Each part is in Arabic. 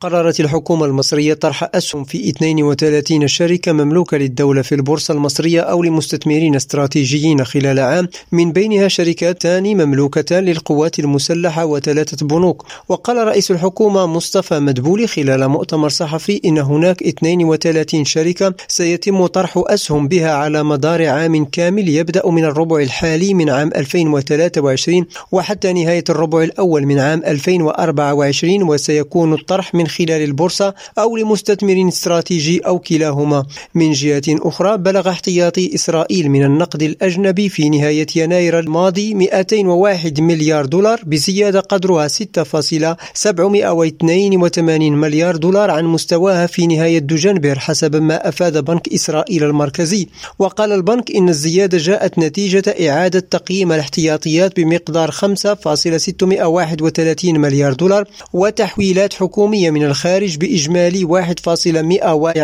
قررت الحكومة المصرية طرح أسهم في 32 شركة مملوكة للدولة في البورصة المصرية أو لمستثمرين استراتيجيين خلال عام. من بينها شركتان مملوكتان للقوات المسلحة وثلاثة بنوك. وقال رئيس الحكومة مصطفى مدبولي خلال مؤتمر صحفي إن هناك 32 شركة سيتم طرح أسهم بها على مدار عام كامل يبدأ من الربع الحالي من عام 2023 وحتى نهاية الربع الأول من عام 2024 وسيكون الطرح من خلال البورصة أو لمستثمر استراتيجي أو كلاهما. من جهة أخرى بلغ احتياطي إسرائيل من النقد الأجنبي في نهاية يناير الماضي 201 مليار دولار بزيادة قدرها 6.782 مليار دولار عن مستواها في نهاية دجنبر حسب ما أفاد بنك إسرائيل المركزي. وقال البنك إن الزيادة جاءت نتيجة إعادة تقييم الاحتياطيات بمقدار 5.631 مليار دولار وتحويلات حكومية من الخارج بإجمالي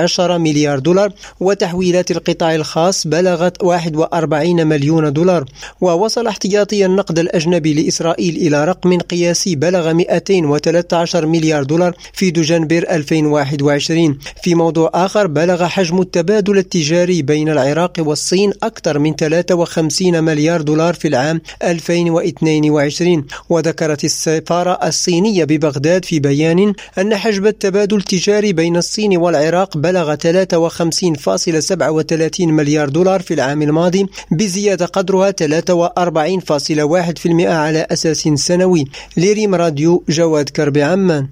1.110 مليار دولار وتحويلات القطاع الخاص بلغت 41 مليون دولار. ووصل احتياطي النقد الأجنبي لإسرائيل إلى رقم قياسي بلغ 213 مليار دولار في دجنبر 2021 في موضوع آخر بلغ حجم التبادل التجاري بين العراق والصين أكثر من 53 مليار دولار في العام 2022 وذكرت السفارة الصينية ببغداد في بيان أن حجم التبادل التجاري بين الصين والعراق بلغ 53.37 مليار دولار في العام الماضي بزيادة قدرها 43.1% على أساس سنوي. لريم راديو جواد كربي عمان